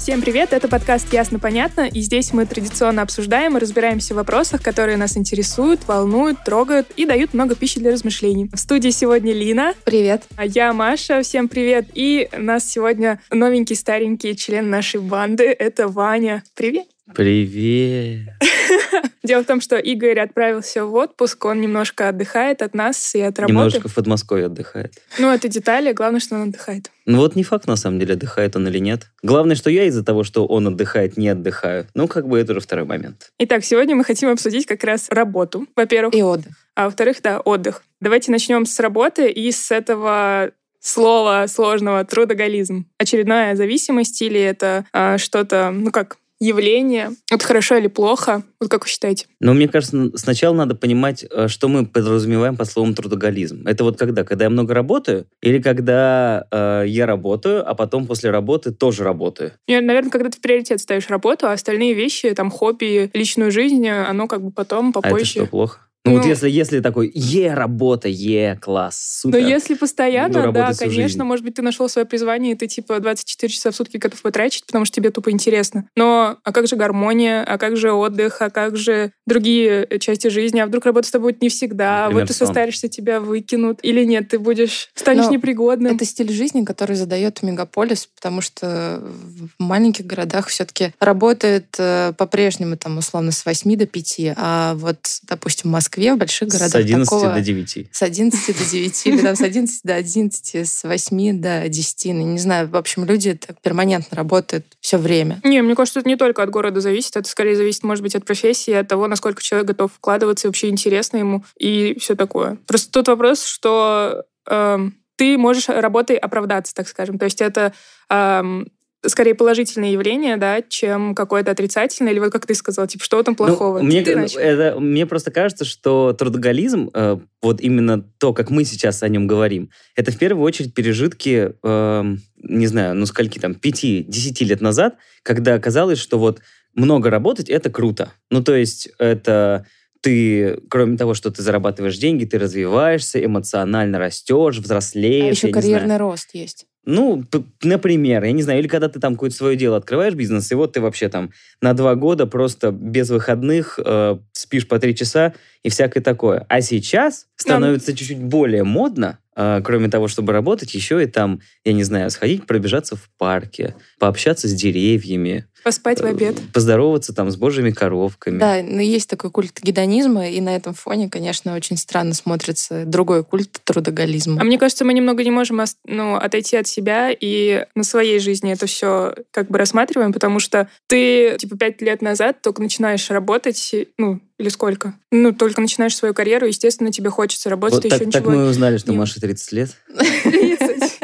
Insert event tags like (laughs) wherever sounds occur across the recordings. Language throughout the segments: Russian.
Всем привет, это подкаст «Ясно-понятно», и здесь мы традиционно обсуждаем и разбираемся в вопросах, которые нас интересуют, волнуют, трогают и дают много пищи для размышлений. В студии сегодня Лина, Привет. а я Маша, всем привет, и у нас сегодня новенький старенький член нашей банды, это Ваня. Привет! Привет. (laughs) Дело в том, что Игорь отправился в отпуск, он немножко отдыхает от нас и от работы. Немножко в Подмосковье отдыхает. Ну, это детали, главное, что он отдыхает. Ну вот не факт, на самом деле, отдыхает он или нет. Главное, что я из-за того, что он отдыхает, не отдыхаю. Ну, как бы это уже второй момент. Итак, сегодня мы хотим обсудить как раз работу, во-первых. И отдых. А во-вторых, да, отдых. Давайте начнем с работы и с этого слова сложного трудоголизм. Очередная зависимость или это а, что-то, ну как, явление? Это хорошо или плохо? Вот как вы считаете? Но мне кажется, сначала надо понимать, э, что мы подразумеваем под словом трудоголизм. Это вот когда? Когда я много работаю? Или когда э, я работаю, а потом после работы тоже работаю? наверное, когда ты в приоритет ставишь работу, а остальные вещи, там, хобби, личную жизнь, оно как бы потом, А это попозже. что, плохо? Ну, вот Ну- если, если такой, е, работа, е, класс, Но супер. если Буду постоянно, да, работать всю конечно, жизнь. может быть, ты нашел свое призвание, и ты типа 24 часа в сутки готов потратить, потому что тебе тупо интересно. Но а как же гармония, а как же отдых, а как же другие э, части жизни? А вдруг работа с тобой будет не всегда? Например, вот ты состаришься, тебя выкинут. Или нет, ты будешь, станешь Но непригодным. Это стиль жизни, который задает мегаполис, потому что в маленьких городах все-таки работает э, по-прежнему там условно с 8 до 5, а вот, допустим, в Москве, в больших городах С 11 такого... до 9. С 11 до 9, или там с 11 до 11, с 8 до 10. Ну, не знаю, в общем, люди так перманентно работают все время. Не, мне кажется, это не только от города зависит, это скорее зависит, может быть, от профессии, от того, насколько человек готов вкладываться, и вообще интересно ему и все такое. Просто тут вопрос, что эм, ты можешь работой оправдаться, так скажем. То есть это эм, скорее положительное явление, да, чем какое-то отрицательное, или вот как ты сказал, типа, что там плохого? Ну, мне, это, мне просто кажется, что трудоголизм, э, вот именно то, как мы сейчас о нем говорим, это в первую очередь пережитки, э, не знаю, ну скольки там, 5-10 лет назад, когда оказалось, что вот много работать — это круто. Ну то есть это ты, кроме того, что ты зарабатываешь деньги, ты развиваешься, эмоционально растешь, взрослеешь. А еще не знаю. карьерный рост есть. Ну, например, я не знаю, или когда ты там какое-то свое дело открываешь, бизнес, и вот ты вообще там на два года просто без выходных э, спишь по три часа и всякое такое. А сейчас становится чуть-чуть более модно, э, кроме того, чтобы работать, еще и там, я не знаю, сходить пробежаться в парке, пообщаться с деревьями, Поспать в обед. э, поздороваться там с божьими коровками. Да, но есть такой культ гедонизма, и на этом фоне, конечно, очень странно смотрится другой культ трудоголизма. А мне кажется, мы немного не можем ну, отойти от себя и на своей жизни это все как бы рассматриваем, потому что ты, типа, пять лет назад только начинаешь работать, ну, или сколько? Ну, только начинаешь свою карьеру, естественно, тебе хочется работать, Вот так, еще так ничего мы узнали, что не- Маше 30 лет. 30.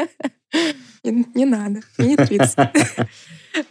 (laughs) Не, надо, не 30. (laughs)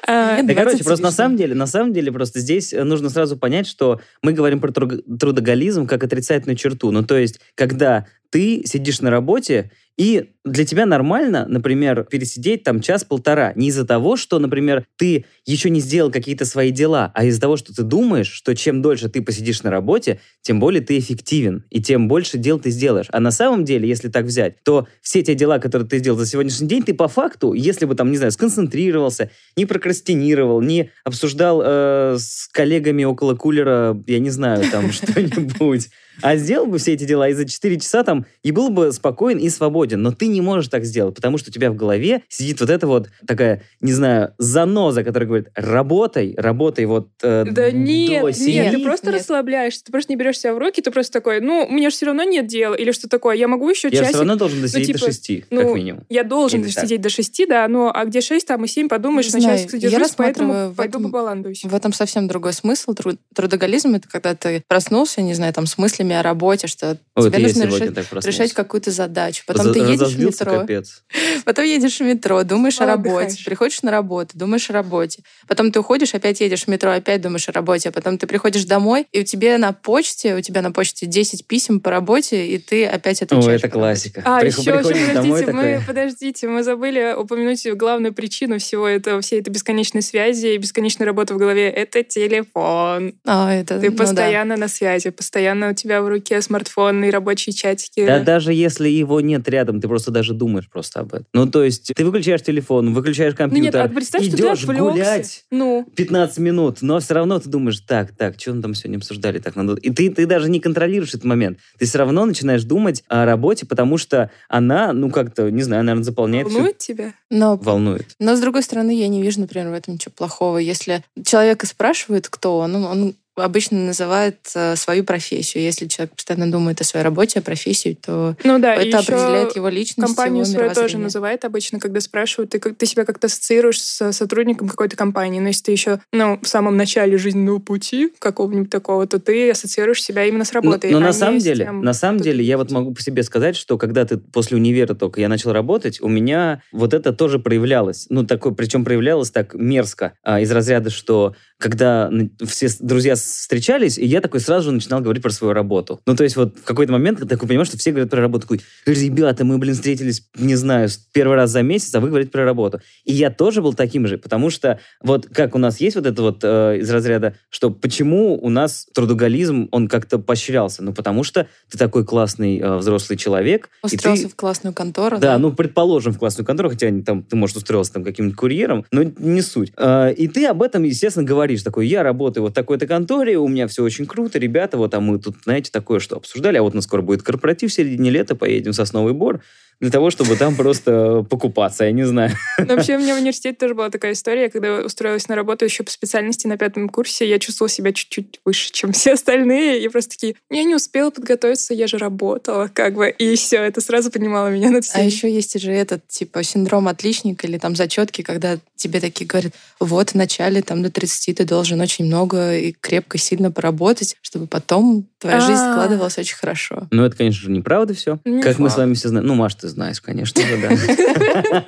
А, Да, короче, 20 просто на самом деле, на самом деле, просто здесь э, нужно сразу понять, что мы говорим про тру- трудоголизм как отрицательную черту. Ну, то есть, когда ты сидишь на работе, и для тебя нормально, например, пересидеть там час-полтора. Не из-за того, что, например, ты еще не сделал какие-то свои дела, а из-за того, что ты думаешь, что чем дольше ты посидишь на работе, тем более ты эффективен, и тем больше дел ты сделаешь. А на самом деле, если так взять, то все те дела, которые ты сделал за сегодняшний день, ты по факту, если бы там, не знаю, сконцентрировался, не прокрастинировал, не обсуждал э, с коллегами около кулера, я не знаю, там (laughs) что-нибудь, а сделал бы все эти дела и за 4 часа там и был бы спокоен и свободен. Но ты не можешь так сделать, потому что у тебя в голове сидит вот эта вот такая, не знаю, заноза, которая говорит, работай, работай вот э, Да нет, до нет, семи». ты просто Нет. расслабляешься, ты просто не берешь себя в руки, ты просто такой, ну, у меня же все равно нет дела, или что такое, я могу еще Я часик все равно должен досидеть типа, до 6, ну, как минимум. Я должен Или так. сидеть до 6, да, но а где 6, там и 7, подумаешь, Не на часик я задержусь, поэтому пойду побаландуюсь. В этом совсем другой смысл. Тру- Трудоголизм — это когда ты проснулся, не знаю, там, с мыслями мыслями о работе, что Вот тебе нужно решать, решать какую-то задачу. Потом Разо- ты едешь в метро, капец. (laughs) потом едешь в метро, думаешь о Мало работе, отдыхаешь. приходишь на работу, думаешь о работе. Потом ты уходишь, опять едешь в метро, опять думаешь о работе. А потом ты приходишь домой, и у тебя на почте, у тебя на почте 10 писем по работе, и ты опять отвечаешь. Ой, это классика. А, Прих- еще, еще, подождите, мы, такой, подождите, мы забыли упомянуть главную причину всего этого, всей этой бесконечной связи и бесконечной работы в голове. Это телефон. А, это, Ты ну да. постоянно на связи, постоянно у тебя в руке смартфон и рабочие чатики. Да даже если его нет рядом, ты просто даже думаешь просто об этом. Ну, то есть ты выключаешь телефон, выключаешь ну нет, компьютер, а представь, что ты идешь гулять Ну, 15 минут, но все равно ты думаешь, так, так, что мы там сегодня обсуждали, так надо... И ты, ты даже не контролируешь этот момент. Ты все равно начинаешь думать о работе, потому что она, ну, как-то, не знаю, наверное, заполняет всю- волнует тебя? Но волнует. Но, с другой стороны, я не вижу, например, в этом ничего плохого. Если человека спрашивают, кто он, он обычно называет э, свою профессию. Если человек постоянно думает о своей работе, о профессии, то Ну да, это определяет его личность, Компанию его свою тоже называют обычно, когда спрашивают, ты, как- ты себя как-то ассоциируешь с сотрудником какой-то компании. Но если ты еще ну, в самом начале жизненного пути какого-нибудь такого, то ты ассоциируешь себя именно с Но, работой. но а на самом с деле, тем, на самом деле, я вот могу по себе сказать, что когда ты после универа только я начал работать, у меня вот это тоже проявлялось. Ну, такое, причем проявлялось так мерзко, а, из разряда, что когда все с- друзья встречались, и я такой сразу же начинал говорить про свою работу. Ну, то есть вот в какой-то момент ты такой понимаешь, что все говорят про работу. Такой, ребята, мы, блин, встретились, не знаю, первый раз за месяц, а вы говорите про работу. И я тоже был таким же, потому что вот как у нас есть вот это вот э, из разряда, что почему у нас трудоголизм, он как-то поощрялся? Ну, потому что ты такой классный э, взрослый человек. и ты- Устроился в классную контору. да, ну, предположим, в классную контору, хотя там, ты, может, устроился там каким-нибудь курьером, но не суть. А, И ты об этом, естественно, говоришь. Такой, я работаю вот такой-то конторе, у меня все очень круто, ребята, вот, а мы тут, знаете, такое что обсуждали, а вот у нас скоро будет корпоратив в середине лета, поедем в Сосновый Бор, для того, чтобы там просто покупаться, я не знаю. Ну, Вообще, у меня в университете тоже была такая история, когда я устроилась на работу еще по специальности на пятом курсе, я чувствовала себя чуть-чуть выше, чем все остальные. И просто такие, я не успела подготовиться, я же работала, как бы. И все, это сразу поднимало меня над А еще есть же этот, типа, синдром отличника или там зачетки, когда тебе такие говорят, вот в начале там до 30 ты должен очень много и крепко, сильно поработать, чтобы потом твоя жизнь А. складывалась очень хорошо. Но это, конечно же, неправда все. Не как мы с вами все знаем. Ну, Маш, ты знаешь, конечно же, да.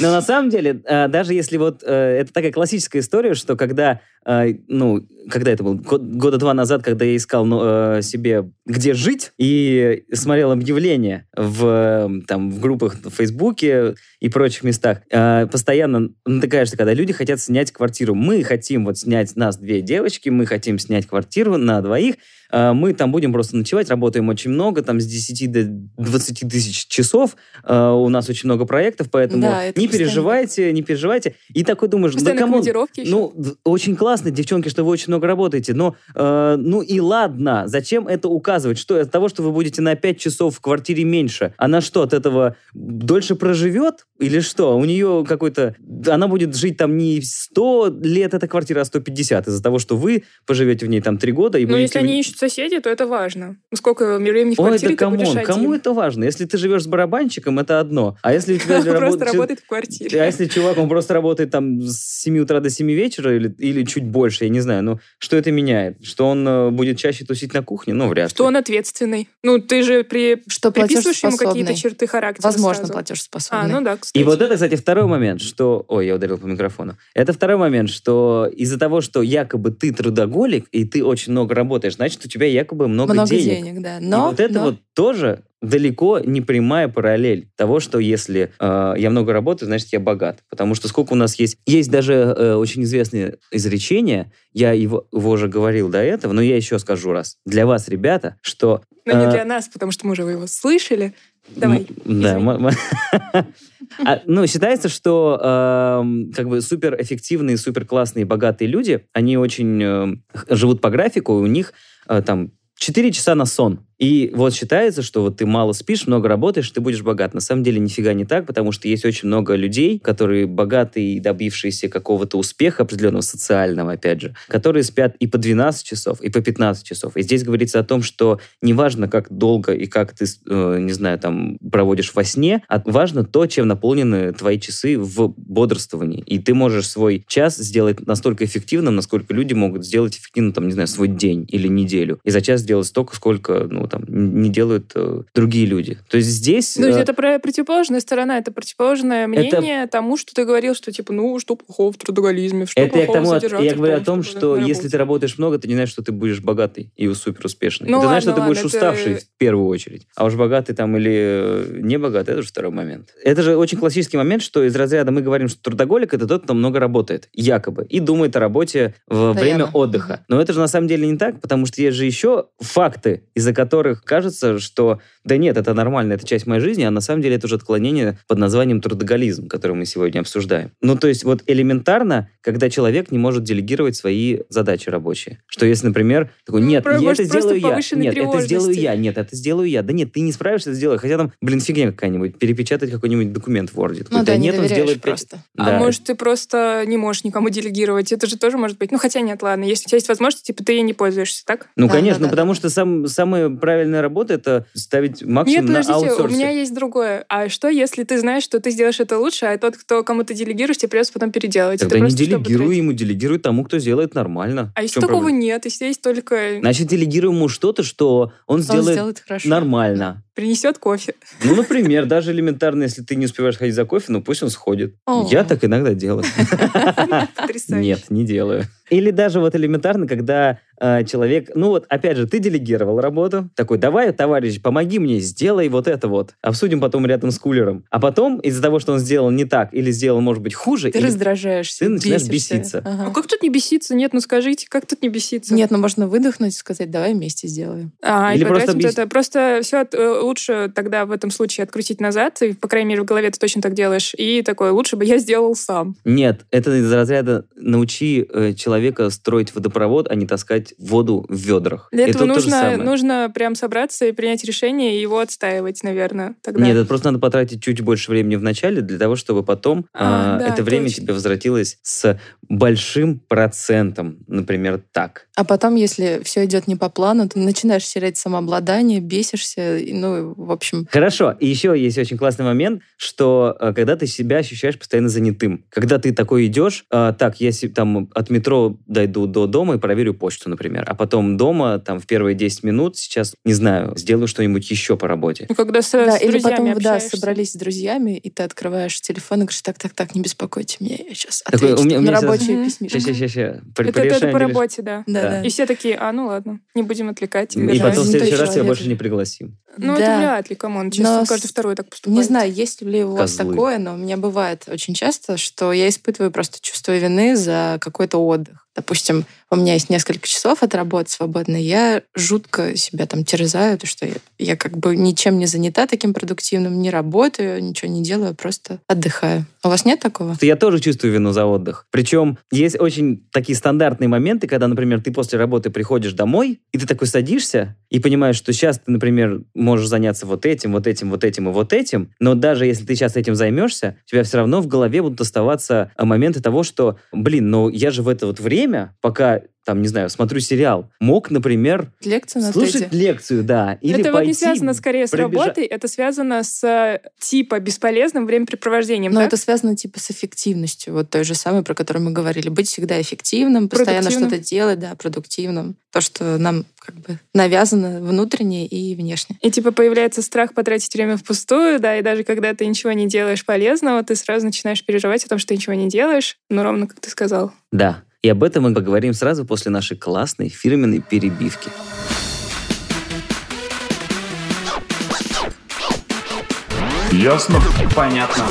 Но на самом деле, э, даже если вот... э, Это такая классическая история, что когда, э, ну, когда это было? Год- Года два назад, когда я искал ну, себе, где жить, и смотрел объявления в, э, там, в группах в Фейсбуке и прочих местах, постоянно натыкаешься, когда люди хотят снять квартиру. Мы хотим вот снять, нас две девочки, мы хотим снять квартиру на двоих, мы там будем просто ночевать, работаем очень много, там с 10 до 20 тысяч часов, э, у нас очень много проектов, поэтому Да, не постоянно. переживайте, не переживайте. И такой думаешь, да Постоянно кому... командировки еще. Ну, очень классно, девчонки, что вы очень много работаете, но э, ну и ладно, зачем это указывать? Что от того, что вы будете на 5 часов в квартире меньше, она что, от этого дольше проживет? Или что? У нее какой-то... Она будет жить там не 100 лет, эта квартира, а 150, из-за того, что вы поживете в ней там 3 года и Но будете... если они ищут соседей, то это важно. Сколько времени в Ой, квартире да ты будешь один. кому это важно? Если ты живешь с барабанщиком, это одно. А если у тебя (laughs) Он просто работает- работает в а квартире. если чувак, он просто работает там с 7 утра до 7 вечера или, или чуть больше, я не знаю, ну, что это меняет? Что он э, будет чаще тусить на кухне? Ну, вряд Что ли. он ответственный. Ну, ты же при... Что приписываешь ему какие-то черты характера Возможно, сразу. платежеспособный. А, ну да, кстати. И вот это, кстати, второй момент, что... Ой, я ударил по микрофону. Это второй момент, что из-за того, что якобы ты трудоголик, и ты очень много работаешь, значит, у тебя якобы много, Много денег. денег, да. и Но, вот это но- вот тоже далеко не прямая параллель того, что если э, я много работаю, значит, я богат. Потому что сколько у нас есть... Есть даже э, очень известное изречение, я его, его уже говорил до этого, но я еще скажу раз. Для вас, ребята, что... Но не э, для нас, потому что мы уже его слышали. Давай. Да. (laughs) А, Ну, считается, что эм, как бы суперэффективные, суперклассные, богатые люди, они очень х- живут по графику, и у них э, там 4 часа на сон. И вот считается, что вот ты мало спишь, много работаешь, ты будешь богат. На самом деле нифига не так, потому что есть очень много людей, которые богатые и добившиеся какого-то успеха определенного социального, опять же, которые спят и по 12 часов, и по 15 часов. И здесь говорится о том, что неважно, как долго и как ты, э, не знаю, там, проводишь во сне, а важно то, чем наполнены твои часы в бодрствовании. И ты можешь свой час сделать настолько эффективным, насколько люди могут сделать эффективно, там, не знаю, свой день или неделю. И за час сделать столько, сколько, ну, там, не делают э, другие люди. То есть здесь... Ну, э, это про противоположная сторона, это противоположное мнение тому, что ты говорил, что типа, ну, что плохого в трудоголизме, что это я, плохого тому, содержаться я говорю о том, что если ты работаешь много, ты не знаешь, что ты будешь богатый и супер успешный. Ну ты знаешь, что ладно, ты будешь ладно, это- уставший в первую очередь. А уж богатый там или э, не богатый, это уже второй момент. Это же очень классический момент, что из разряда мы говорим, что трудоголик это тот, кто много работает, якобы, и думает о работе в время отдыха. Но это же на самом деле не так, потому что есть же еще факты, из-за которых кажется, что да нет, это нормально, это часть моей жизни, а на самом деле это уже отклонение под названием трудоголизм, который мы сегодня обсуждаем. Ну, то есть вот элементарно, когда человек не может делегировать свои задачи рабочие. Что если, например, такой, Ну, нет, про- я это сделаю я. Нет, это сделаю я. Нет, это сделаю я. Да нет, ты не справишься, это сделай. Хотя там, блин, фигня какая-нибудь. Перепечатать какой-нибудь документ в Word. Ну Такой, да, не нет, он сделает просто. А Да. может, ты просто не можешь никому делегировать. Это же тоже может быть. Ну, хотя нет, ладно. Если у тебя есть возможность, типа, ты ей не пользуешься, так? Ну, Да, конечно, да, да, потому да. что сам, самая правильная работа это ставить максимум Нет, на подождите, у аутсорсе. меня есть другое. А что, если ты знаешь, что ты сделаешь это лучше, а тот, кто кому ты делегируешь, тебе придется потом переделать? Тогда Это не делегируй ему, делегируй тому, кто сделает нормально. А если такого проблема? нет, если есть только Значит, делегируй ему что-то, что он Он сделает сделает хорошо. нормально. принесет кофе. Ну, например, даже элементарно, если ты не успеваешь ходить за кофе, ну пусть он сходит. О. Я так иногда делаю. (laughs) Нет, не делаю. Или даже вот элементарно, когда человек, ну вот, опять же, ты делегировал работу, такой, давай, товарищ, помоги мне, сделай вот это вот. Обсудим потом рядом с кулером. А потом, из-за того, что он сделал не так, или сделал, может быть, хуже, Ты или- раздражаешься, ты начинаешь бесишься. беситься. Ага. А как тут не беситься? Нет, ну скажите, как тут не беситься? Нет, ну можно выдохнуть и сказать, давай вместе сделаем. А, Или и просто объяс- это. Просто все лучше тогда в этом случае открутить назад, и, по крайней мере, в голове ты точно так делаешь, и такой, лучше бы я сделал сам. Нет, это из разряда научи э, человека строить водопровод, а не таскать воду в ведрах. Для этого нужно, нужно прям собраться и принять решение, и его отстаивать, наверное, тогда. Нет, это просто надо потратить чуть больше времени в начале для того, чтобы потом А, а, да, это время точно. тебе возвратилось с большим процентом, например, так. А потом, если все идет не по плану, ты начинаешь терять самообладание, бесишься, и, ну, в общем... Хорошо. И еще есть очень классный момент, что э, когда ты себя ощущаешь постоянно занятым. Когда ты такой идешь, э, так, я там от метро дойду до дома и проверю почту, например. А потом дома, там, в первые 10 минут, сейчас, не знаю, сделаю что-нибудь еще по работе. Ну, когда с, Да, с или друзьями потом, да, общаешься. собрались с друзьями, и ты открываешь телефон и говоришь, так-так-так, не беспокойте меня, я сейчас Такой, отвечу у меня- у на сейчас- рабочее письмо. Ща, ща. Пор- Это, это по работе, да. Да, Да. да. И все такие, а, ну ладно, не будем отвлекать. И потом в следующий раз тебя больше не пригласим. Ну, Да. это вряд ли, come on. Честно, Но каждый второй так поступает. Не знаю, есть ли у вас Козлы. такое, но у меня бывает очень часто, что я испытываю просто чувство вины за какой-то отдых. Допустим, у меня есть несколько часов от работы свободно, я жутко себя там терзаю, то что я, я как бы ничем не занята таким продуктивным, не работаю, ничего не делаю, просто отдыхаю. У вас нет такого? я тоже чувствую вину за отдых. Причем есть очень такие стандартные моменты, когда, например, ты после работы приходишь домой, и ты такой садишься и понимаешь, что сейчас ты, например, можешь заняться вот этим, вот этим, вот этим и вот этим, но даже если ты сейчас этим займешься, у тебя все равно в голове будут оставаться а, моменты того, что, блин, ну я же в это вот время, пока там, не знаю, смотрю сериал, мог, например, Лекцию на слушать TED. лекцию, да, или это вот не пойти связано скорее с пробежа- работой, это связано с э, типа бесполезным времяпрепровождением. Но так? это связано типа с эффективностью, вот той же самой, про которую мы говорили. Быть всегда эффективным, постоянно что-то делать, да, продуктивным. То, что нам как бы навязано внутренне и внешне. И типа появляется страх потратить время впустую, да, и даже когда ты ничего не делаешь полезного, ты сразу начинаешь переживать о том, что ты ничего не делаешь, ну, ровно как ты сказал. Да. И об этом мы поговорим сразу после нашей классной фирменной перебивки. Ясно? Понятно.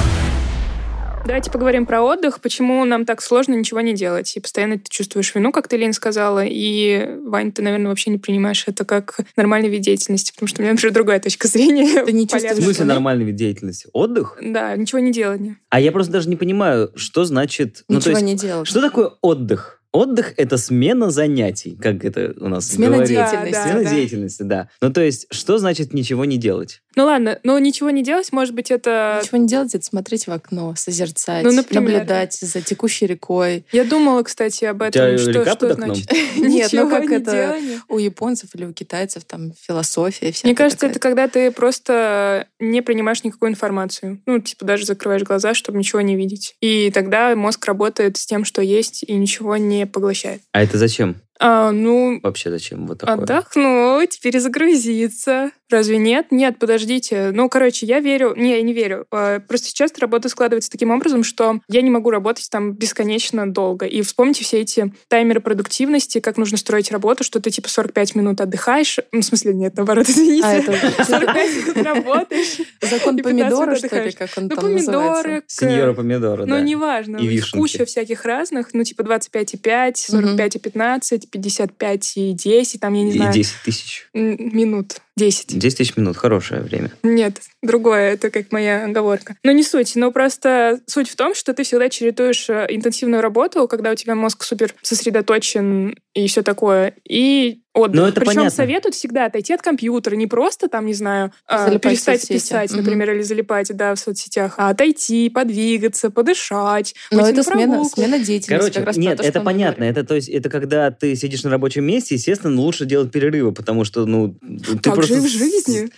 Давайте поговорим про отдых, почему нам так сложно ничего не делать. И постоянно ты чувствуешь вину, как ты, Лин, сказала, и, Вань, ты, наверное, вообще не принимаешь это как нормальный вид деятельности, потому что у меня, например, другая точка зрения. (laughs) Ты не В (laughs) чувствуешь Полезная. смысле нормальный вид деятельности? Отдых? Да, ничего не делание. А я просто даже не понимаю, что значит... ну, то Ничего есть, не делать. Что такое отдых? Отдых — это смена занятий, как это у нас Смена говорится. деятельности. Да, Смена да. деятельности, да. Ну, то есть, что значит ничего не делать? Ну ладно, но ничего не делать, может быть, это... Ничего не делать, это смотреть в окно, созерцать, Ну, например. наблюдать за текущей рекой. Я думала, кстати, об тебя этом. Что, река что под окном? значит? (laughs) (laughs) Нет, ну Ничего как не это делание. у японцев или у китайцев там философия всякая Мне кажется, это когда ты просто не принимаешь никакую информацию. Ну, типа даже закрываешь глаза, чтобы ничего не видеть. И тогда мозг работает с тем, что есть, и ничего не поглощает. А это зачем? А, ну, Вообще зачем вот такое? отдохнуть, перезагрузиться. Разве нет? Нет, подождите. Ну, короче, я верю... Не, я не верю. А, Просто сейчас работа складывается таким образом, что я не могу работать там бесконечно долго. И вспомните все эти таймеры продуктивности, как нужно строить работу, что ты типа 45 минут отдыхаешь. Ну, В смысле, нет, наоборот, (laughs) извините. А, это 45 минут работаешь. (laughs) закон и 15 помидора, что ли, как он Ну, там называется? помидоры, Сеньора помидора, ну, да. неважно. И вишенки. Куча всяких разных. Ну, типа 25,5, 45 и 15, 55 и 10, там, я не И знаю, 10 тысяч. минут. 10. 10 тысяч минут, хорошее время. Нет, другое, это как моя оговорка. Но не суть, но просто суть в том, что ты всегда чередуешь э, интенсивную работу, когда у тебя мозг супер сосредоточен и все такое, и отдых. Ну, это Причем понятно. советуют всегда отойти от компьютера, не просто там, не знаю, а, Залипать перестать писать, Мгм. например, или залипать, да, в соцсетях, а отойти, подвигаться, подышать, Но это на смена, смена деятельности. Короче, как раз нет, то, это понятно. Это, то есть, это когда ты сидишь на рабочем месте, естественно, лучше делать перерывы, потому что, ну, ты Так просто... же и в с- жизни.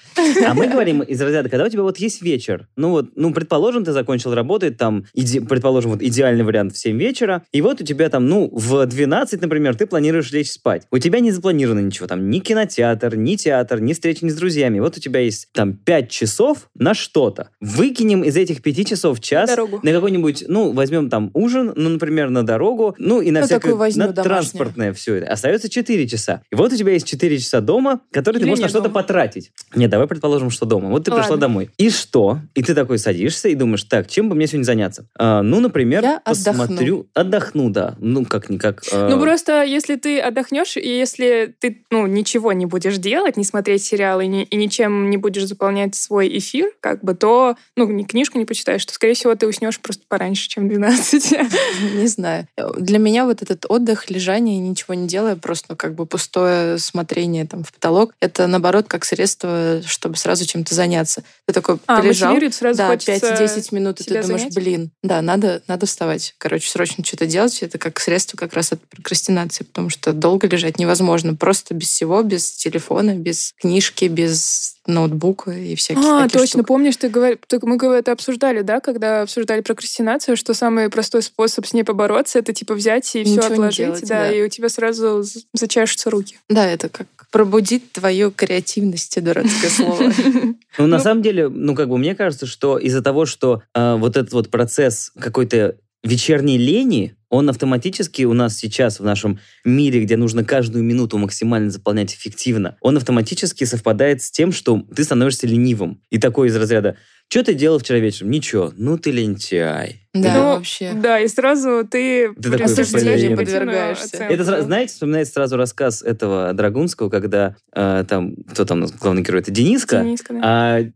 А мы говорим из разряда, когда у тебя вот есть вечер, ну вот, ну, предположим, ты закончил работать, там, иде- предположим, вот идеальный вариант в 7 вечера, и вот у тебя там, ну, в 12, например, ты планируешь лечь спать. У тебя не запланировано ничего, там, ни кинотеатр, ни театр, ни встречи ни с друзьями. Вот у тебя есть там 5 часов на что-то. Выкинем из этих 5 часов час На дорогу. на какой-нибудь, ну, возьмем там ужин, ну, например, на дорогу, ну, и на Ну, всякое, возню на домашнюю. транспортное все это. Остается 4 часа. И вот у тебя есть 4 часа дома, которые ты Или можешь на что-то. Потратить. Нет, давай предположим, что дома. Вот ты пришла Ладно. домой. И что? И ты такой садишься и думаешь, так, чем бы мне сегодня заняться? А, ну, например, Я отдохну. посмотрю... Отдохну, да. Ну, как-никак. а, Ну, просто если ты отдохнешь, и если ты, ну, ничего не будешь делать, не смотреть сериалы и, ни- и ничем не будешь заполнять свой эфир, как бы, то, ну, ни книжку не почитаешь, то, скорее всего, ты уснешь просто пораньше, чем 12. (laughs) Не знаю. Для меня вот этот отдых, лежание, ничего не делая, просто ну, как бы пустое смотрение там в потолок, это наоборот как средство, чтобы сразу чем-то заняться. Ты такой А, полежал, сразу да, хочется 5-10 минут, и ты думаешь, занять? блин, да, надо, надо вставать. Короче, срочно что-то делать. Это как средство как раз от прокрастинации, потому что долго лежать невозможно. Просто без всего, без телефона, без книжки, без ноутбука и всяких А, таких точно, штук. помнишь, ты говор... так мы это обсуждали, да, когда обсуждали прокрастинацию, что самый простой способ с ней побороться, это типа взять и все Ничего не отложить, делать, да, да. и у тебя сразу зачешутся руки. Да, это как пробудить твою креативность, дурацкое слово. Ну, на Ну- самом деле, ну, как бы, мне кажется, что из-за того, что э, вот этот вот процесс какой-то вечерней лени, он автоматически у нас сейчас в нашем мире, где нужно каждую минуту максимально заполнять эффективно, он автоматически совпадает с тем, что ты становишься ленивым. И такой из разряда, что ты делал вчера вечером? Ничего, ну ты лентяй. Да, Ну, вообще. Да, и сразу ты, блин. негативную подвергаешься. оценку. Это, знаете, вспоминается сразу рассказ этого Драгунского, когда э, там, кто там у нас главный герой, это Дениска, Дениска, да.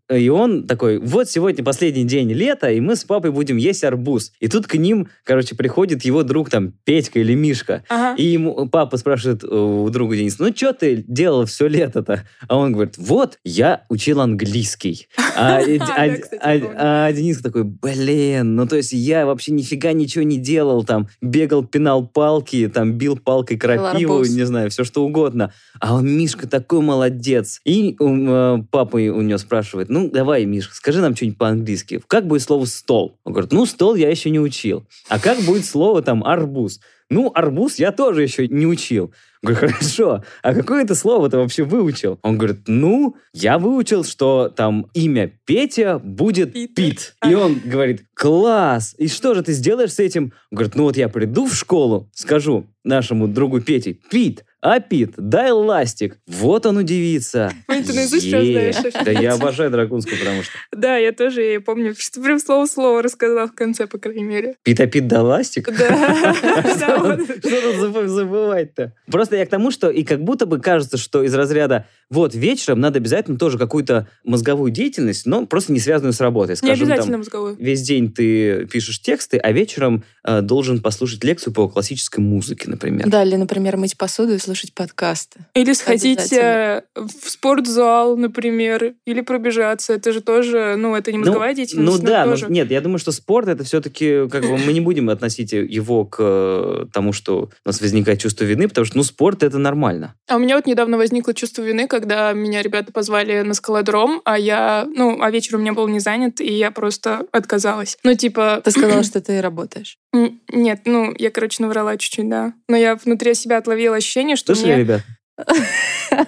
А, и он такой, вот сегодня последний день лета, и мы с папой будем есть арбуз. И тут к ним, короче, приходит его друг там Петька или Мишка. Ага. И ему папа спрашивает у друга Дениса, ну что ты делал все лето-то? А он говорит, вот, я учил английский. А, (laughs) Да, а- а- а Денис такой, блин, ну то есть я вообще нифига ничего не делал, там, бегал, пинал палки, там, бил палкой крапиву, арбуз. не знаю, все что угодно. А он, Мишка, такой молодец. И э, папа у него спрашивает, ну, давай, Мишка, скажи нам что-нибудь по-английски. Как будет слово «стол»? Он говорит, ну, стол я еще не учил. А как будет слово там «арбуз»? Ну, арбуз я тоже еще не учил. Говорю, хорошо, а какое это слово ты вообще выучил? Он говорит, ну, я выучил, что там имя Петя будет Питер. Пит. И он говорит, класс, и что же ты сделаешь с этим? Он говорит, ну вот я приду в школу, скажу нашему другу Пете, Пит, А Пит, дай ластик. Вот он удивится. Ты наизусть знаешь. Да я обожаю драгунскую, потому что... Да, я тоже я помню, что прям слово-слово рассказала в конце, по крайней мере. Пит, а Пит, да ластик? Да. (laughs) Что тут забы- забывать-то? Просто я к тому, что и как будто бы кажется, что из разряда вот вечером надо обязательно тоже какую-то мозговую деятельность, но просто не связанную с работой. Не там, обязательно мозговую. весь день ты пишешь тексты, а вечером э, должен послушать лекцию по классической музыке, например. Да, или, например, мыть посуду и слушать подкасты. Или сходить э, в спортзал, например, или пробежаться. Это же тоже, ну, это не мозговая деятельность, Ну но да, но- тоже. нет, я думаю, что спорт это все-таки, как бы, мы не будем относить его к э, тому, что у нас возникает чувство вины, потому что, ну, спорт это нормально. А у меня вот недавно возникло чувство вины, когда меня ребята позвали на скалодром, а я, ну, а вечер у меня был не занят, и я просто отказалась. Ну, типа... Ты сказала, что ты работаешь. Нет, ну, я, короче, наврала чуть-чуть, да. Но я внутри себя отловила ощущение, что Слышали, мне... ребят? (laughs)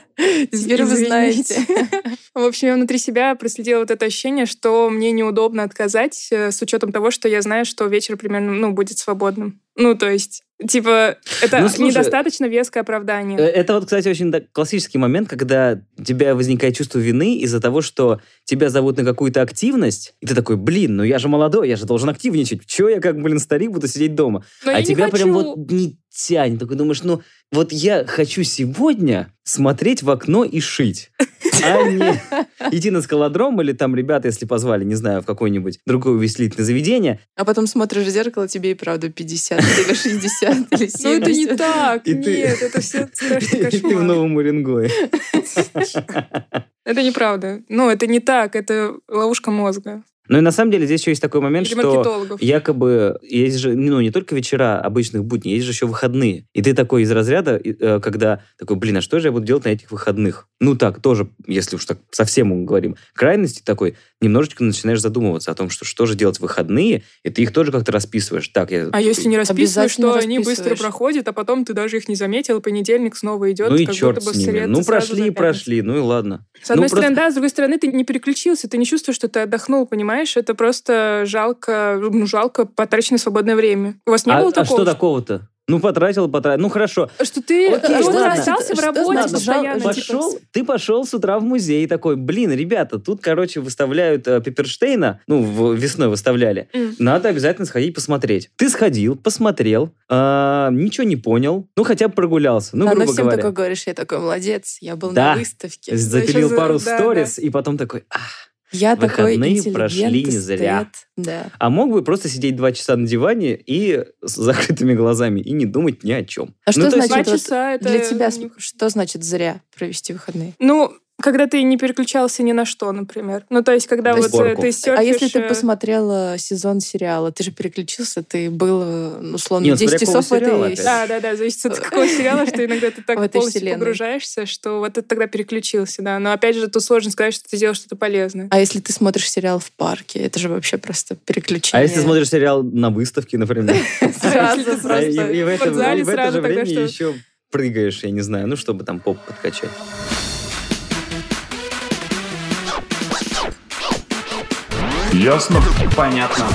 Теперь вы знаете. В общем, я внутри себя проследила вот это ощущение, что мне неудобно отказать э, с учетом того, что я знаю, что вечер примерно, ну, будет свободным. Ну, то есть, типа, это Ну, слушай, недостаточно веское оправдание. Э, Это вот, кстати, очень классический момент, когда у тебя возникает чувство вины из-за того, что тебя зовут на какую-то активность, и ты такой, блин, ну я же молодой, я же должен активничать. Чего я как, блин, старик буду сидеть дома? Но а тебя прям вот не тянет. Такой думаешь, ну вот я хочу сегодня смотреть в окно и шить, а не (laughs) идти на скалодром или там ребята, если позвали, не знаю, в какое-нибудь другое увеселительное заведение. А потом смотришь в зеркало, тебе и правда 50 или (laughs) 60 или 70. (laughs) Ну, это не так. И ты- Нет, это все страшный И ты в кошмар. Новом Уренгое. Это неправда. Ну, это не так. Это ловушка мозга. Ну и на самом деле здесь еще есть такой момент, Или что якобы есть же, ну, не только вечера обычных будней, есть же еще выходные. И ты такой из разряда, э, когда такой, блин, а что же я буду делать на этих выходных? Ну так, тоже, если уж так совсем говорим, крайности такой, немножечко начинаешь задумываться о том, что что же делать в выходные, и ты их тоже как-то расписываешь. Так, я... А если не расписываешь, то они быстро проходят, а потом ты даже их не заметил, и понедельник снова идет, Ну и как черт будто бы с ними. Ну прошли и прошли, ну и ладно. С одной Ну, стороны, просто- да, с другой стороны, ты не переключился, ты не чувствуешь, что ты отдохнул, понимаешь? Это просто жалко, ну, жалко потраченное свободное время. У вас не а, было а такого? что такого-то? Ну, потратил, потратил. Ну, хорошо. Что ты, Окей, вот ладно. остался в Что работе значит постоянно. типа, пошел, ты пошел с утра в музей такой, блин, ребята, тут, короче, выставляют э, Пепперштейна, ну, в- весной выставляли. М. Надо обязательно сходить посмотреть. Ты сходил, посмотрел, а, ничего не понял, ну, хотя бы прогулялся, ну, а на грубо всем говоря. такой говоришь, я такой молодец, я был Да. на выставке. Запилил щас, пару да, сторис, и потом такой, «А, Я такой Выходные интеллигент, прошли не зря. Да. а мог бы просто сидеть два часа на диване и с закрытыми глазами и не думать ни о чем. А что Ну, то есть- значит Два вот часа это... для тебя? не- Что значит зря провести выходные? Ну, когда ты не переключался ни на что, например. Ну, то есть, когда На вот э, сборку. ты А серфишь... если ты э, посмотрела сезон сериала, ты же переключился, ты был, э, ну, условно, Нет, смотря 10 какого часов в этой... Да, да, да, зависит от какого сериала, что иногда ты (laughs) так полностью вселенной. погружаешься, что вот ты тогда переключился, да. Но опять же, тут сложно сказать, что ты делал что-то полезное. А если ты смотришь сериал в парке, это же вообще просто переключение. А если ты смотришь сериал на выставке, например? (laughs) сразу ты А и, просто... и в это, же время еще прыгаешь, я не знаю, ну, чтобы там поп подкачать. Ясно? Понятно.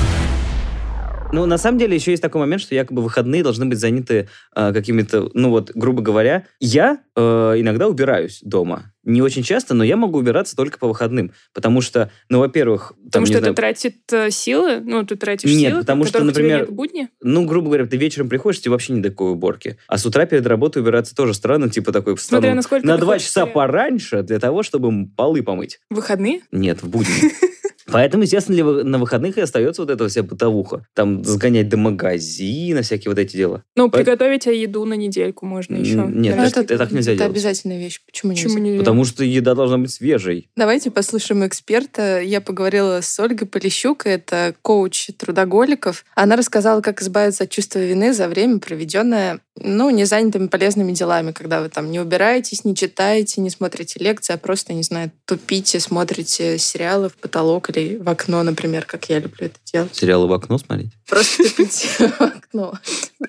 Ну, на самом деле, еще есть такой момент, что якобы выходные должны быть заняты э, какими-то, ну вот, грубо говоря, я э, иногда убираюсь дома. Не очень часто, но я могу убираться только по выходным. Потому что, ну, во-первых, там, Потому что знаю, это тратит э, силы, ну, ты тратишь Нет, силы, потому что, например, нет в будни. ну, грубо говоря, ты вечером приходишь, тебе вообще не до такой уборки. А с утра перед работой убираться тоже странно, типа такой встану Смотря насколько на два часа пораньше для того, чтобы полы помыть. Выходные? Нет, в будни. (laughs) Поэтому, естественно, на выходных и остается вот эта вся бытовуха. Там сгонять до магазина, всякие вот эти дела. Ну, По- приготовить еду на недельку можно еще. Нет, это- это так нельзя это делать. обязательная вещь. Почему нельзя? Почему не Потому что еда должна быть свежей. Давайте послушаем эксперта. Я поговорила с Ольгой Полищук, это коуч трудоголиков. Она рассказала, как избавиться от чувства вины за время, проведенное ну, не занятыми полезными делами, когда вы там не убираетесь, не читаете, не смотрите лекции, а просто, не знаю, тупите, смотрите сериалы в потолок или в окно, например, как я люблю это делать? Сериалы в окно смотреть? Просто тыкать (laughs) в окно.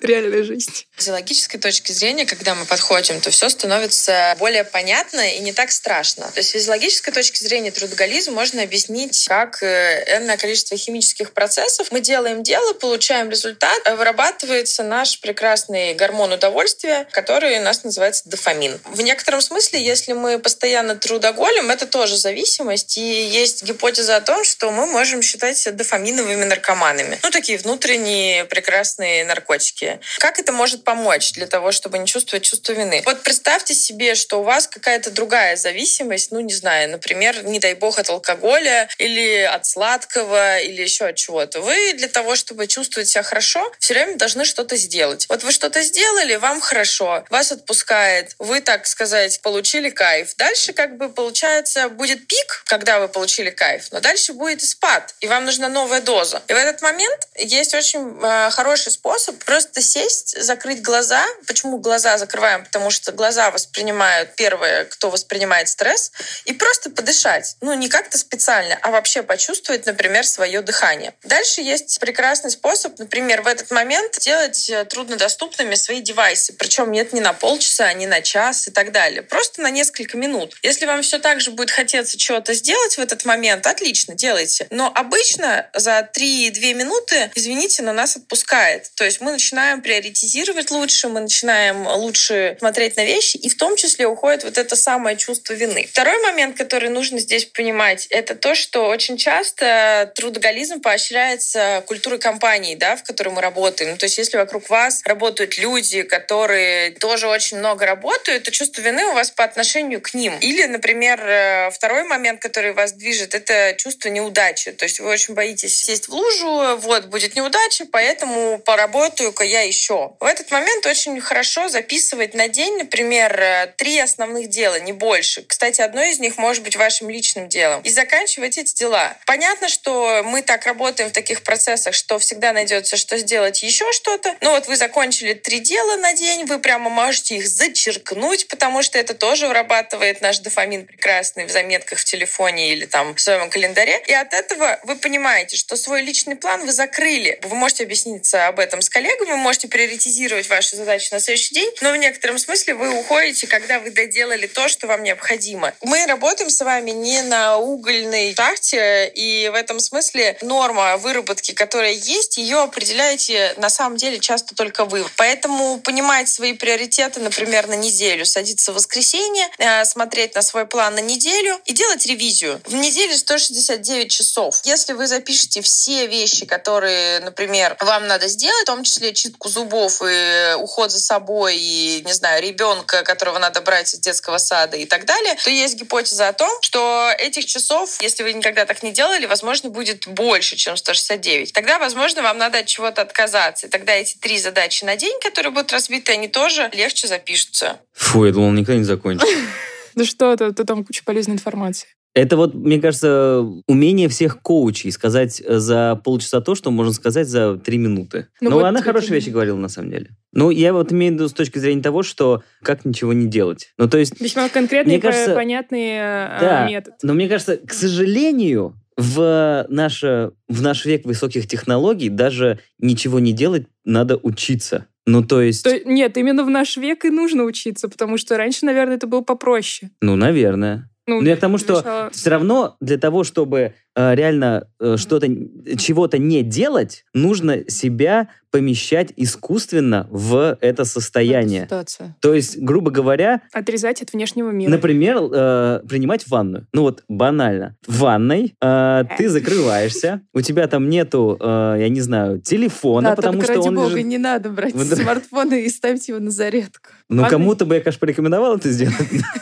Реальная жизнь. С логической точки зрения, когда мы подходим, то все становится более понятно и не так страшно. То есть с физиологической точки зрения трудоголизм можно объяснить как э, энное количество химических процессов. Мы делаем дело, получаем результат, а вырабатывается наш прекрасный гормон удовольствия, который у нас называется дофамин. В некотором смысле, если мы постоянно трудоголим, это тоже зависимость, и есть гипотеза о том, что мы можем считать себя дофаминовыми наркоманами. Ну, такие внутренние прекрасные наркотики. Как это может помочь для того, чтобы не чувствовать чувство вины? Вот представьте себе, что у вас какая-то другая зависимость, ну, не знаю, например, не дай бог от алкоголя или от сладкого или еще от чего-то. Вы для того, чтобы чувствовать себя хорошо, все время должны что-то сделать. Вот вы что-то сделали, вам хорошо, вас отпускает, вы, так сказать, получили кайф. Дальше как бы получается будет пик, когда вы получили кайф, но дальше будет спад, и вам нужна новая доза. И в этот момент есть очень э, хороший способ просто сесть, закрыть глаза. Почему глаза закрываем? Потому что глаза воспринимают, первое, кто воспринимает стресс, и просто подышать. Ну, не как-то специально, а вообще почувствовать, например, свое дыхание. Дальше есть прекрасный способ, например, в этот момент делать э, труднодоступными свои девайсы. Причем нет ни на полчаса, ни на час и так далее. Просто на несколько минут. Если вам все так же будет хотеться чего-то сделать в этот момент, отлично, делайте. Но обычно за 3-2 минуты, извините, на нас отпускает. То есть мы начинаем приоритизировать лучше, мы начинаем лучше смотреть на вещи, и в том числе уходит вот это самое чувство вины. Второй момент, который нужно здесь понимать, это то, что очень часто трудоголизм поощряется культурой компании, да, в которой мы работаем. То есть если вокруг вас работают люди, которые тоже очень много работают, то чувство вины у вас по отношению к ним. Или, например, э, второй момент, который вас движет, это чувство неудачи. То есть вы очень боитесь сесть в лужу, вот, будет неудача, поэтому поработаю-ка я еще. В этот момент очень хорошо записывать на день, например, э, три основных дела, не больше. Кстати, одно из них может быть вашим личным делом. И заканчивать эти дела. Понятно, что мы так работаем в таких процессах, что всегда найдется, что сделать еще что-то. Ну вот вы закончили три дела на день, вы прямо можете их зачеркнуть, потому что это тоже вырабатывает наш дофамин прекрасный в заметках в телефоне или там в своем календаре. И от этого вы понимаете, что свой личный план вы закрыли. Вы можете объясниться об этом с коллегами, вы можете приоритизировать ваши задачи на следующий день, но в некотором смысле вы уходите, когда вы доделали то, что вам необходимо. Мы работаем с вами не на угольной шахте, и в этом смысле норма выработки, которая есть, ее определяете на самом деле часто только вы. Поэтому понимать свои приоритеты, например, на неделю, садиться в воскресенье, э, смотреть на свой план на неделю и делать ревизию. В неделю 169 часов. Если вы запишете все вещи, которые, например, вам надо сделать, в том числе чистку зубов и уход за собой, и, не знаю, ребенка, которого надо брать из детского сада и так далее, то есть гипотеза о том, что этих часов, если вы никогда так не делали, возможно, будет больше, чем 169. Тогда, возможно, вам надо от чего-то отказаться. И тогда эти три задачи на день, которые будут разбиты, они тоже легче запишутся. Фу, я думал, никогда не закончится. Да (laughs) что это, то там куча полезной информации. Это вот, мне кажется, умение всех коучей сказать за полчаса то, что можно сказать за три минуты. Ну Ну, вот она это- хорошие вещи говорила, на самом деле. Ну, я вот имею в виду с точки зрения того, что как ничего не делать. Ну, то есть, Весьма конкретный кажется, понятный э, да. метод. но мне кажется, к сожалению, в, наше, в наш век высоких технологий даже ничего не делать надо учиться. Ну, то есть, То- нет, именно в наш век и нужно учиться, потому что раньше, наверное, это было попроще. ну, наверное. Ну, Ну, я к тому, что все равно для того, чтобы реально э, что-то, чего-то не делать, нужно себя помещать искусственно в это состояние. Ситуация. То есть, грубо говоря, отрезать от внешнего мира. например, э, принимать ванную. Ну вот банально. В ванной э, ты закрываешься, у тебя там нету, э, я не знаю, телефона, да, потому только что ради он бога, лежит- не надо брать в интер- смартфон и ставить его на зарядку. Ну, кому-то бы я, конечно, порекомендовал это сделать,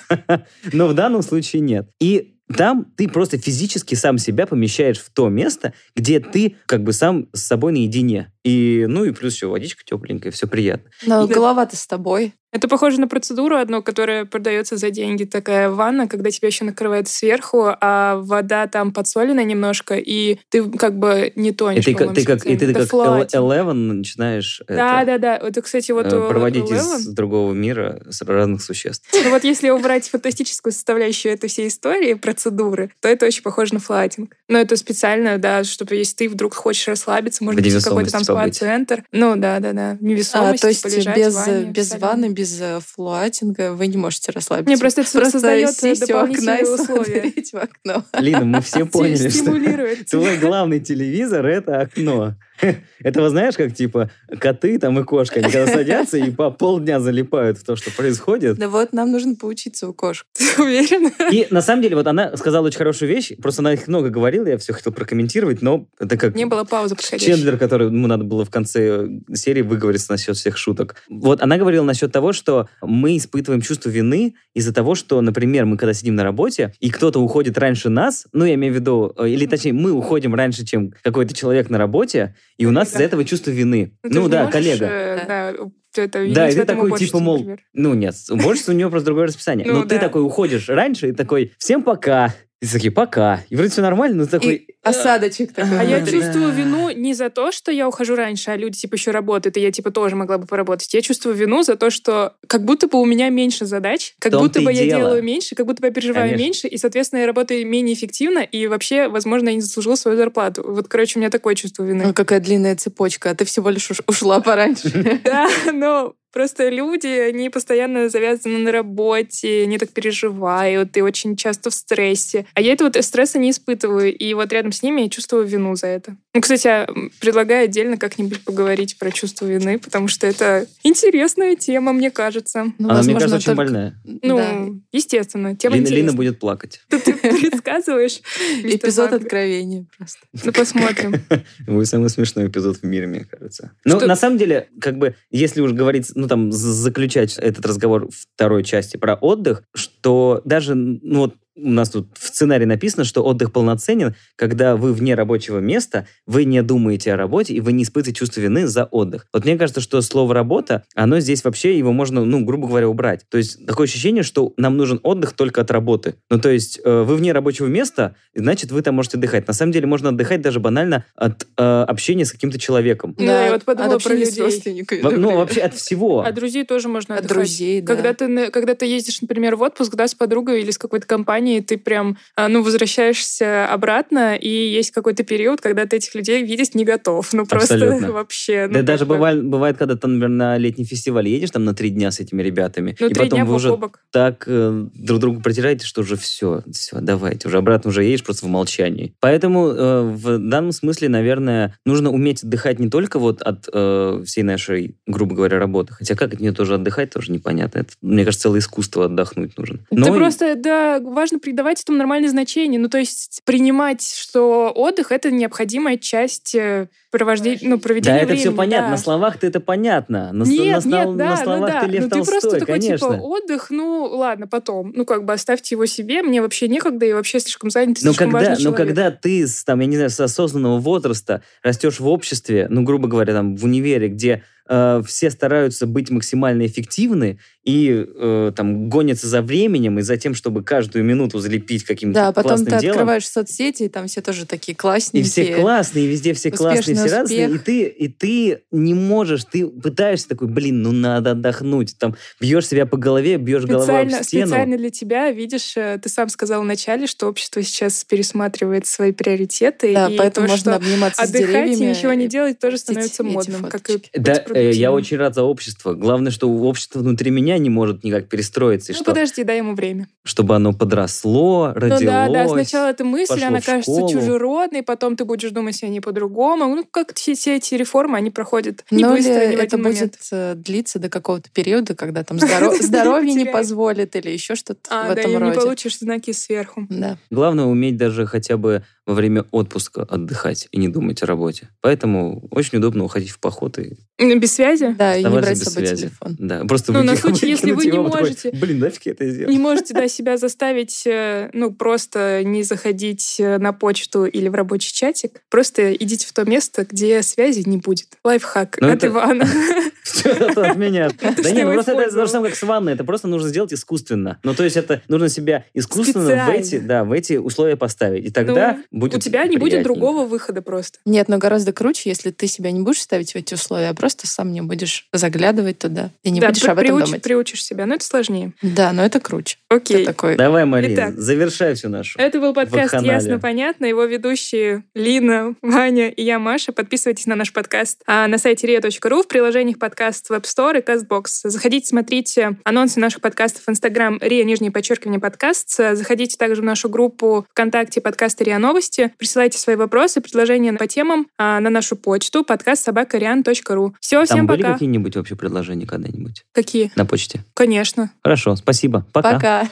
(laughs) но в данном случае нет. И там ты просто физически сам себя помещаешь в то место, где ты как бы сам с собой наедине. И, ну и плюс еще водичка тепленькая, все приятно. Но И- голова-то с тобой. Это похоже на процедуру одну, которая продается за деньги. Такая ванна, когда тебя еще накрывает сверху, а вода там подсолена немножко, и ты как бы не И тонешь. ты, как- по-моему, ты как, и ты как. Eleven начинаешь Да, это, да, да. Это, кстати, вот э, проводить Eleven- из другого мира с разных существ. Ну вот если убрать фантастическую составляющую этой всей истории, процедуры, то это очень похоже на флайтинг. Но это специально, да, чтобы если ты вдруг хочешь расслабиться, может В быть, какой-то там побыть. спа-центр. Ну да, да, да. А, Невесомость, то есть полежать без, в ванне, без абсолютно. ванны, без э, флуатинга вы не можете расслабиться. Не, просто это создает сесть у окна дополнительные и условия. в окно. Лина, мы все поняли, что твой главный телевизор — это окно. (laughs) Это, знаешь, как типа коты там и кошка, они когда садятся и по полдня залипают в то, что происходит. Да вот нам нужно поучиться у кошек. (laughs) Ты уверена? И на самом деле, вот она сказала очень хорошую вещь, просто она их много говорила, я все хотел прокомментировать, но это как Не было паузы подходящей. Чендлер, который ему надо было в конце серии выговориться насчет всех шуток. Вот она говорила насчет того, что мы испытываем чувство вины из-за того, что, например, мы когда сидим на работе, и кто-то уходит раньше нас, ну, я имею в виду, э, или точнее, мы уходим раньше, чем какой-то человек на работе, и у нас из-за этого чувство вины. Ну, же да, можешь, коллега. э, Да, это Да, и ты такой, типа, мол, например. ну нет, уборщица у нее просто другое расписание. Ну Но ты такой уходишь раньше и такой, всем пока. И такие, пока. И вроде все нормально, но такой, И осадочек такой. А я чувствую вину не за то, что я ухожу раньше, а люди типа еще работают, и я типа тоже могла бы поработать. Я чувствую вину за то, что как будто бы у меня меньше задач, как будто бы я делаю меньше, как будто бы я переживаю Конечно. меньше, и, соответственно, я работаю менее эффективно, и вообще, возможно, я не заслужила свою зарплату. Вот, короче, у меня такое чувство вины. какая длинная цепочка, а ты всего лишь уш- ушла пораньше. (laughs) Да, но просто люди, они постоянно завязаны на работе, они так переживают, и очень часто в стрессе. А я этого стресса не испытываю, и вот рядом с ними я чувствую вину за это. Ну, кстати, я предлагаю отдельно как-нибудь поговорить про чувство вины, потому что это интересная тема, мне кажется. Ну, она, мне возможно, кажется, очень только- больная. Ну, Да. естественно, тема Лина, Лина будет плакать. Ты предсказываешь? Эпизод откровения просто. Ну, посмотрим. (laughs) Будет самый смешной эпизод в мире, мне кажется. Ну, на самом деле, как бы, если уж говорить, ну, там, заключать этот разговор второй части про отдых, что даже, ну, вот у нас тут в сценарии написано, что отдых полноценен, когда вы вне рабочего места, вы не думаете о работе, и вы не испытываете чувство вины за отдых. Вот мне кажется, что слово «работа», оно здесь вообще, его можно, ну, грубо говоря, убрать. То есть такое ощущение, что нам нужен отдых только от работы. Ну, то есть э, вы вне рабочего места, значит, вы там можете отдыхать. На самом деле можно отдыхать даже банально от э, общения с каким-то человеком. Ну, я вот подумала от про с людей. родственниками, Во- Ну, вообще от всего. (laughs) От друзей тоже можно От отдыхать. друзей, да. Когда ты, когда ты ездишь, например, в отпуск, да, с подругой или с какой-то компанией, ты прям, а, ну, возвращаешься обратно, и есть какой-то период, когда ты этих людей видеть не готов. Ну, просто Абсолютно. вообще. Да ну, даже как бы. бывает, бывает, когда ты, например, на летний фестиваль едешь там на три дня с этими ребятами, Ну, и потом дня вы уже бок. так э, друг другу протираете, что уже все, все, давайте, уже обратно уже едешь просто в молчании. Поэтому э, в данном смысле, наверное, нужно уметь отдыхать не только вот от э, всей нашей, грубо говоря, работы, хотя как от нее тоже отдыхать, тоже непонятно. Это, мне кажется, целое искусство отдохнуть нужно. Ты Но и- просто, да, важно придавать этому нормальное значение. Ну, то есть принимать, что отдых — это необходимая часть э, провождения, ну, Да, проведения это времени. все понятно. да. На словах-то это понятно. На, Нет, на, нет, на да, ну словах да. ты Лев ну, ты просто Толстой, такой, конечно. типа, отдых, ну, ладно, потом. Ну, как бы оставьте его себе, мне вообще некогда, и вообще слишком занят, Но слишком когда, но человек. когда ты, там, я не знаю, с осознанного возраста растешь в обществе, ну, грубо говоря, там, в универе, где э, все стараются быть максимально эффективны и э, там гонятся за временем и за тем, чтобы каждую минуту залепить каким-то Да, потом классным ты делом. открываешь соцсети, и там все тоже такие И классненькие. все классные, и везде все классные, все разные, и успех. ты, и ты не можешь, ты пытаешься такой, блин, ну надо отдохнуть, там бьешь себя по голове, бьешь головой Специально, об стену. специально для тебя, видишь, э, ты сам сказал вначале, что общество сейчас пересматривает свои приоритеты. Да, и поэтому то, можно что обниматься с отдыхать и деревьями. ничего не делать тоже становится модным. Как и Да, э, я очень рад за общество. Главное, что общество внутри меня не может никак перестроиться, и Ну, что, подожди, дай ему время. чтобы оно подросло, родилось. Ну да, да, сначала эта мысль, она кажется школу. чужеродной, потом ты будешь думать о ней по-другому. Ну, как все, все эти реформы, они проходят не Ну, или быстро, не в это один будет момент. э, длиться до какого-то периода, когда там (laughs) здоро- здоровье не позволит или еще что-то А, в да, этом и не роде. получишь знаки сверху. Да. Главное уметь даже хотя бы во время отпуска отдыхать и не думать о работе. Поэтому очень удобно уходить в поход и Без связи? Да, и не брать без с собой связи. телефон. Да, просто Ну, на случай, если вы не его, такой, можете. Блин, нафиг я это сделал? Не можете, да, себя заставить, э, ну, просто не заходить э, на почту или в рабочий чатик. Просто идите в то место, где связи не будет. Лайфхак Ну, от это- Ивана. (laughs) Что-то от (laughs) меня. Да что не, ну просто это то же самое, как с ванной. Это просто нужно сделать искусственно. Ну, то есть это нужно себя искусственно в эти, да, в эти условия поставить. И тогда Ну, будет У тебя не будет другого выхода просто. Нет, но гораздо круче, если ты себя не будешь ставить в эти условия, а просто сам не будешь заглядывать туда и не да, будешь об этом приуч- думать. приучишь себя, но это сложнее. Да, но это круче. Окей. Это такой... Давай, Мария, Итак. завершай всю нашу. Это был подкаст. «Ясно, понятно». Его ведущие Лина, Ваня и я, Маша. Подписывайтесь на наш подкаст а, на сайте ria.ru, в приложениях подкаст в App Store и CastBox. Заходите, смотрите анонсы наших подкастов в Instagram ria, нижнее подчеркивание, подкаст. Заходите также в нашу группу ВКонтакте подкасты РИА Новости. Присылайте свои вопросы, предложения по темам а, на нашу почту подкаст собакариан.ру. Все, Там всем были пока. какие-нибудь вообще предложения когда-нибудь Какие? на почте? Конечно. Хорошо, спасибо. Пока. Пока.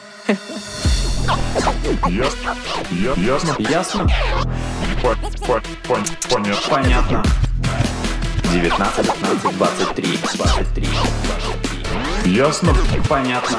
Ясно. Ясно. Ясно? По- по- пон- Понятно. Понятно. 19, 15, 23, 23. Ясно. Понятно.